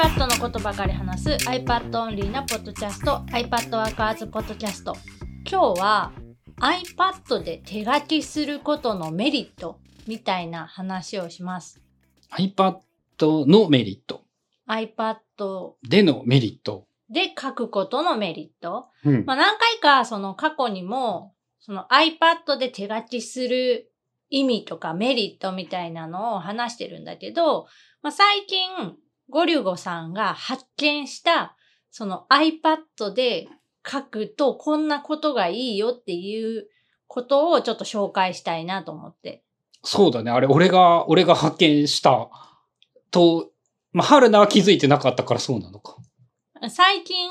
iPad のことばかり話す iPad オンリーなポッドキャスト iPad ワーカーズポッドキャスト。今日は iPad で手書きすることのメリットみたいな話をします。iPad のメリット。iPad でのメリット。で書くことのメリット。うん。まあ何回かその過去にもその iPad で手書きする意味とかメリットみたいなのを話してるんだけど、まあ最近ゴリュゴさんが発見したその iPad で書くとこんなことがいいよっていうことをちょっと紹介したいなと思って。そうだね。あれ、俺が、俺が発見したと、まあ、春菜は気づいてなかったからそうなのか。最近、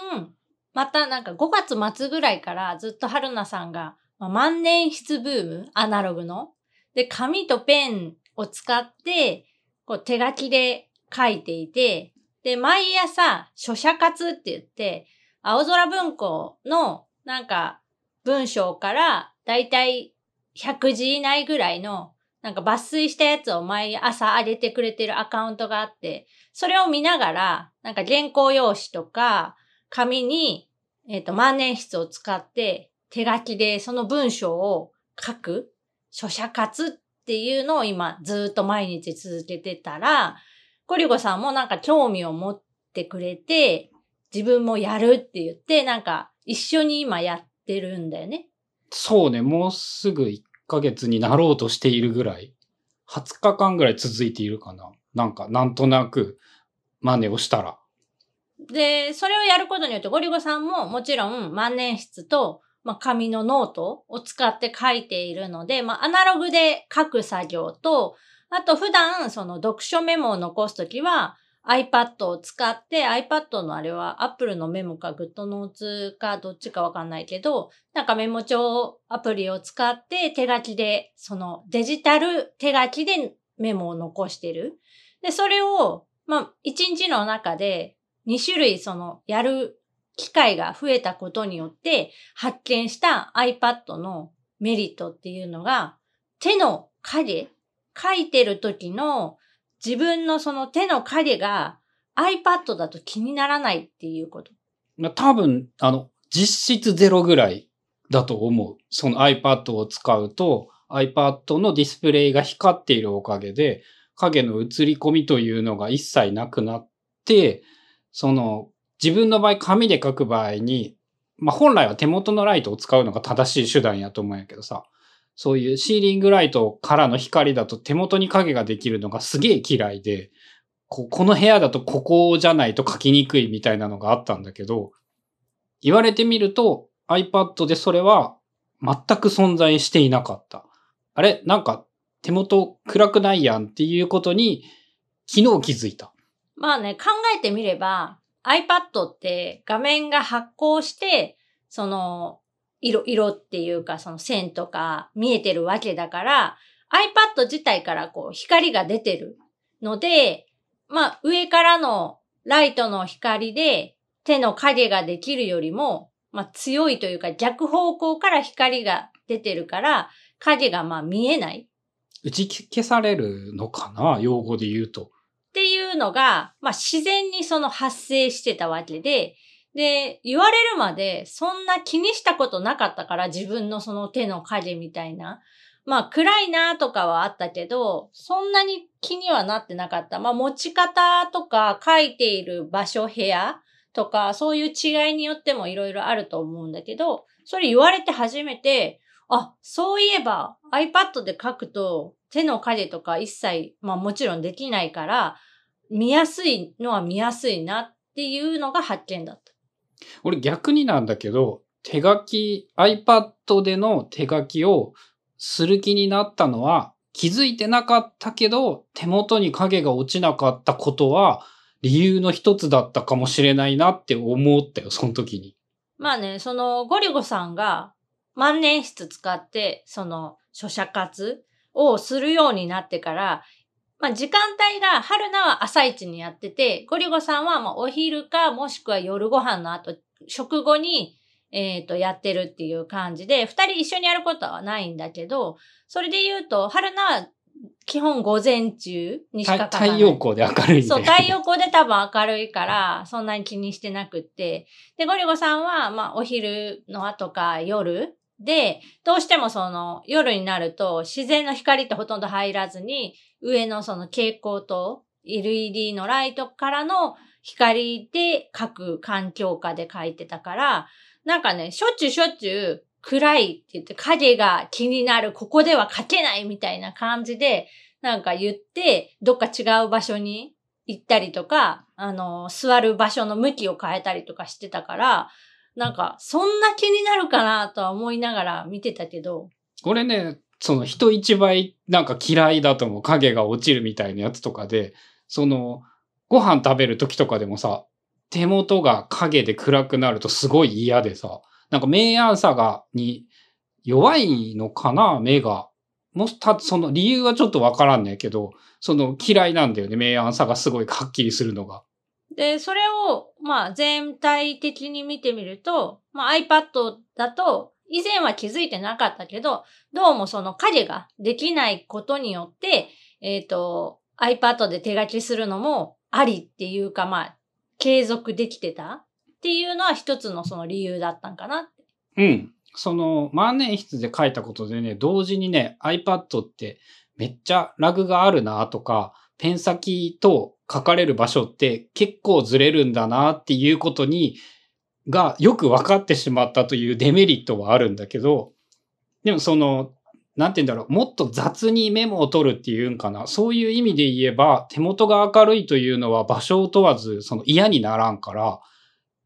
またなんか5月末ぐらいからずっと春菜さんが、まあ万年筆ブーム、アナログの？で、紙とペンを使って、こう手書きで書いていて、で、毎朝、書写活って言って、青空文庫のなんか文章からだいたい100字以内ぐらいのなんか抜粋したやつを毎朝上げてくれてるアカウントがあって、それを見ながら、なんか原稿用紙とか紙に、えっ、と、万年筆を使って手書きでその文章を書く、書写活っていうのを今ずっと毎日続けてたら、ゴリュゴさんもなんか興味を持ってくれて、自分もやるって言って、なんか一緒に今やってるんだよね。そうね。もうすぐ1ヶ月になろうとしているぐらい。20日間ぐらい続いているかな。なんか、なんとなく真似をしたら。で、それをやることによって、ゴリュゴさんももちろん万年筆と、まあ、紙のノートを使って書いているので、まあ、アナログで書く作業と、あと普段、その読書メモを残すときは、iPad を使って、iPad のあれは Apple のメモか GoodNotes かどっちかわかんないけど、なんかメモ帳アプリを使って手書きで、そのデジタル手書きでメモを残してる。で、それを、まあ、一日の中で2種類そのやる機会が増えたことによって発見した iPad のメリットっていうのが手の影書いてる時の自分のその手の影が iPad だと気にならないっていうこと。まあ、多分、あの、実質ゼロぐらいだと思う。その iPad を使うと iPad のディスプレイが光っているおかげで影の映り込みというのが一切なくなって、その自分の場合紙で書く場合に、まあ、本来は手元のライトを使うのが正しい手段やと思うんやけどさ、そういうシーリングライトからの光だと手元に影ができるのがすげえ嫌いで、ここの部屋だとここじゃないと書きにくいみたいなのがあったんだけど、言われてみると iPad でそれは全く存在していなかった。あれ？なんか手元暗くないやんっていうことに昨日気づいた。まあね、考えてみれば iPad って画面が発光して、その色、色っていうかその線とか見えてるわけだから、iPad 自体からこう光が出てるので、まあ上からのライトの光で手の影ができるよりも、まあ強いというか逆方向から光が出てるから、影がまあ見えない打ち消されるのかな？用語で言うと。っていうのが、まあ自然にその発生してたわけで、で、言われるまでそんな気にしたことなかったから自分のその手の影みたいな。まあ暗いなとかはあったけど、そんなに気にはなってなかった。まあ持ち方とか書いている場所、部屋とかそういう違いによってもいろいろあると思うんだけど、それ言われて初めて、あ、そういえば iPad で書くと手の影とか一切、まあもちろんできないから、見やすいのは見やすいなっていうのが発見だった。俺逆になんだけど、手書き、iPad での手書きをする気になったのは気づいてなかったけど、手元に影が落ちなかったことは理由の一つだったかもしれないなって思ったよ、その時に。まあね、そのゴリゴさんが万年筆使って、その書写活をするようになってから、まあ時間帯が春菜は朝一にやってて、ゴリゴさんはまあお昼かもしくは夜ご飯の後、食後に、えっ、と、やってるっていう感じで、二人一緒にやることはないんだけど、それで言うと、春菜は基本午前中にしかかない。太陽光で明るい。そう、太陽光で多分明るいから、そんなに気にしてなくって。で、ゴリゴさんは、まあ、お昼の後か夜で、どうしてもその、夜になると、自然の光ってほとんど入らずに、上のその蛍光灯、LED のライトからの光で描く環境下で描いてたから、なんかね、しょっちゅうしょっちゅう暗いって言って影が気になる、ここでは描けないみたいな感じで、なんか言って、どっか違う場所に行ったりとか、あの、座る場所の向きを変えたりとかしてたから、なんか、そんな気になるかなとは思いながら見てたけど、俺ね、その人一倍なんか嫌いだと思う。影が落ちるみたいなやつとかで、その、ご飯食べる時とかでもさ、手元が影で暗くなるとすごい嫌でさ、なんか明暗さが、に弱いのかな目が。もした、その理由はちょっとわからんねんけど、その嫌いなんだよね。明暗さがすごいはっきりするのが。で、それを、まあ、全体的に見てみると、まあ、iPad だと、以前は気づいてなかったけど、どうもその影ができないことによって、えっ、と、iPad で手書きするのもありっていうか、まあ、継続できてたっていうのは一つのその理由だったんかな。うん。その万年筆で書いたことでね、同時にね、iPad ってめっちゃラグがあるなとか、ペン先と書かれる場所って結構ずれるんだなっていうことに、がよく分かってしまったというデメリットはあるんだけど、でもその、なんて言うんだろう、もっと雑にメモを取るっていうんかな。そういう意味で言えば、手元が明るいというのは場所を問わず、その嫌にならんから、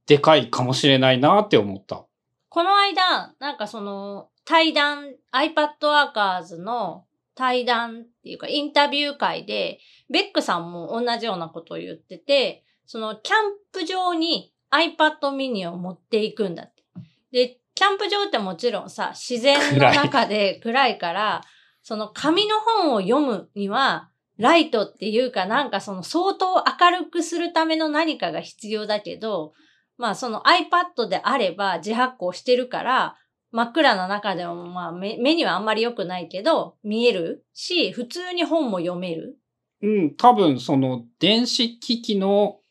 でかいかもしれないなって思った。この間、なんかその、対談、iPad Workers の対談っていうか、インタビュー会で、ベックさんも同じようなことを言ってて、その、キャンプ場に iPad mini を持っていくんだって。で、キャンプ場ってもちろんさ、自然の中で暗いから、その紙の本を読むには、ライトっていうかなんかその相当明るくするための何かが必要だけど、まあその iPad であれば自発光してるから、真っ暗な中でもまあ目目にはあんまり良くないけど、見えるし、普通に本も読める。うん、多分その電子機器の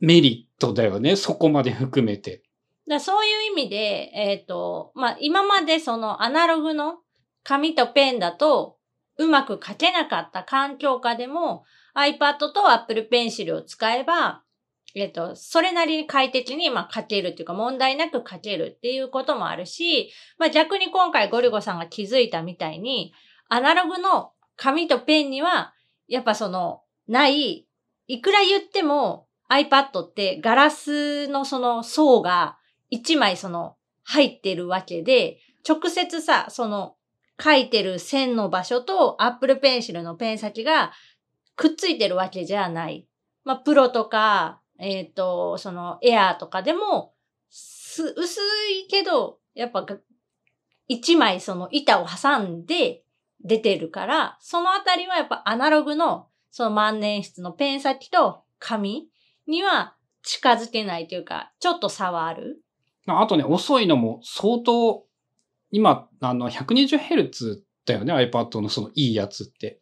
メリットだよね。そこまで含めて。だそういう意味で、えっ、と、まあ今までそのアナログの紙とペンだとうまく書けなかった環境下でも iPad と Apple Pencil を使えば、えっ、と、それなりに快適に、まあ、書けるっていうか、問題なく書けるっていうこともあるし、まあ、逆に今回ゴリゴさんが気づいたみたいに、アナログの紙とペンには、やっぱその、ない、いくら言っても iPad ってガラスのその層が一枚その入ってるわけで、直接さ、その書いてる線の場所と Apple Pencil のペン先がくっついてるわけじゃない。まあ、プロとか、えっ、と、そのエアーとかでも、す、薄いけど、やっぱ、一枚その板を挟んで出てるから、そのあたりはやっぱアナログのその万年筆のペン先と紙には近づけないというか、ちょっと差はある。あとね、遅いのも相当、今、あの、120Hz だよね、iPad のそのいいやつって。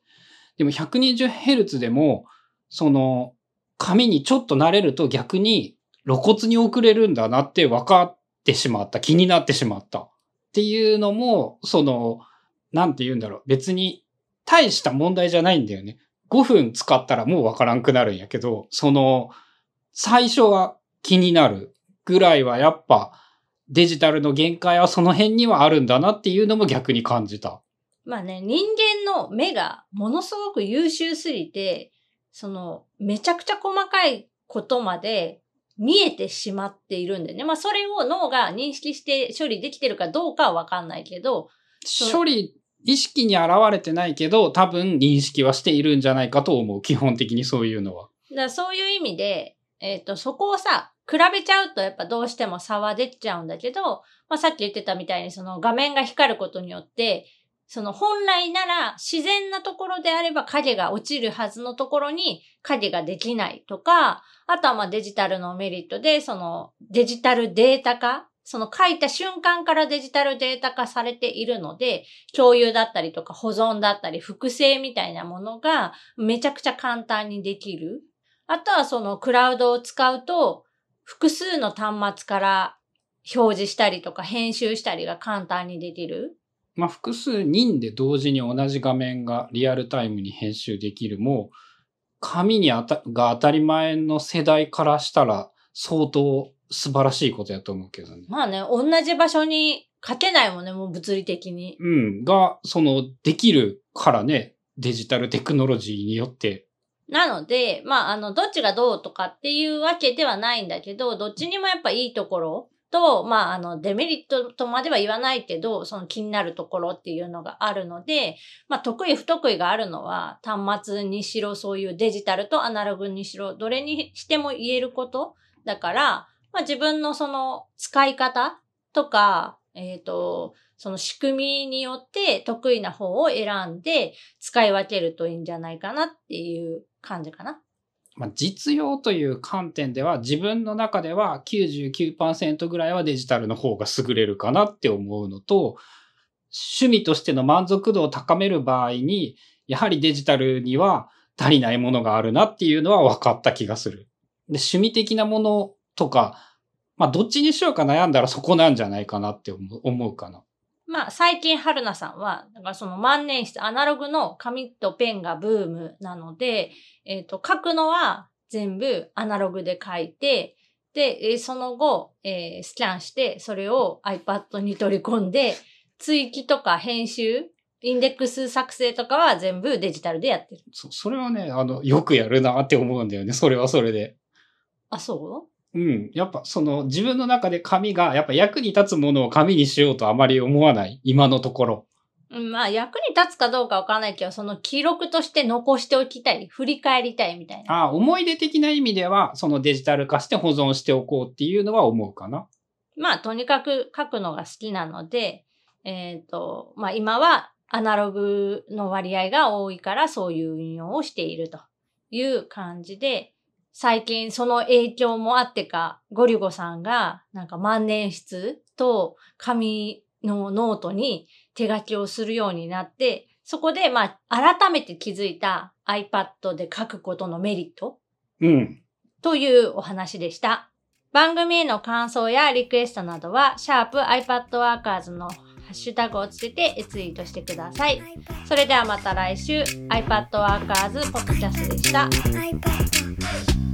でも 120Hz でも、その、紙にちょっと慣れると逆に露骨に遅れるんだなって分かってしまった。気になってしまった。っていうのも、その、なんて言うんだろう。別に大した問題じゃないんだよね。5分使ったらもう分からんくなるんやけど、その、最初は気になるぐらいはやっぱデジタルの限界はその辺にはあるんだなっていうのも逆に感じた。まあね、人間の目がものすごく優秀すぎて、その、めちゃくちゃ細かいことまで見えてしまっているんでね。まあそれを脳が認識して処理できてるかどうかはわかんないけど、処理、意識に現れてないけど、多分認識はしているんじゃないかと思う。基本的にそういうのは。だからそういう意味で、えっ、と、そこをさ、比べちゃうとやっぱどうしても差は出ちゃうんだけど、まあさっき言ってたみたいにその画面が光ることによって、その本来なら自然なところであれば影が落ちるはずのところに影ができないとか、あとはまあデジタルのメリットでそのデジタルデータ化その書いた瞬間からデジタルデータ化されているので、共有だったりとか保存だったり複製みたいなものがめちゃくちゃ簡単にできる。あとはそのクラウドを使うと、複数の端末から表示したりとか編集したりが簡単にできる。まあ、複数人で同時に同じ画面がリアルタイムに編集できるも、紙にあたが当たり前の世代からしたら相当素晴らしいことやと思うけどね。まあね、同じ場所に書けないもんね、もう物理的に。うん。が、その、できるからね、デジタルテクノロジーによって。なので、まあ、あの、どっちがどうとかっていうわけではないんだけど、どっちにもやっぱいいところと、まあ、あの、デメリットとまでは言わないけど、その気になるところっていうのがあるので、まあ、得意不得意があるのは、端末にしろ、そういうデジタルとアナログにしろ、どれにしても言えることだから、まあ、自分のその使い方とか、えっ、と、その仕組みによって得意な方を選んで使い分けるといいんじゃないかなっていう感じかな。まあ、実用という観点では、自分の中では99%ぐらいはデジタルの方が優れるかなって思うのと、趣味としての満足度を高める場合に、やはりデジタルには足りないものがあるなっていうのは分かった気がする。で、趣味的なものとか、まあ、どっちにしようか悩んだらそこなんじゃないかなって思う思うかな。まあ、最近、春菜さんは、だからその万年筆、アナログの紙とペンがブームなので、えっ、と、書くのは全部アナログで書いて、で、えーその後、えースキャンして、それを iPad に取り込んで、追記とか編集、インデックス作成とかは全部デジタルでやってる。そそれはね、あの、よくやるなって思うんだよね。それはそれで。あ、そう？ん。やっぱその自分の中で紙がやっぱ役に立つものを紙にしようとあまり思わない？今のところ。ううんまあ、役に立つかどうかわからないけど、その記録として残しておきたい、振り返りたいみたいな。ああ、思い出的な意味では、そのデジタル化して保存しておこうっていうのは思うかな。まあ、とにかく書くのが好きなので、えっ、と、まあ今はアナログの割合が多いからそういう運用をしているという感じで、最近その影響もあってか、ゴリュゴさんがなんか万年筆と紙のノートに手書きをするようになって、そこでまあ改めて気づいた iPad で書くことのメリット？うん。というお話でした。番組への感想やリクエストなどは、シャープ i p a d w o r k e r s のハッシュタグをつけてツイートしてください。それではまた来週、iPadWorkers ポッドキャストでした。iPad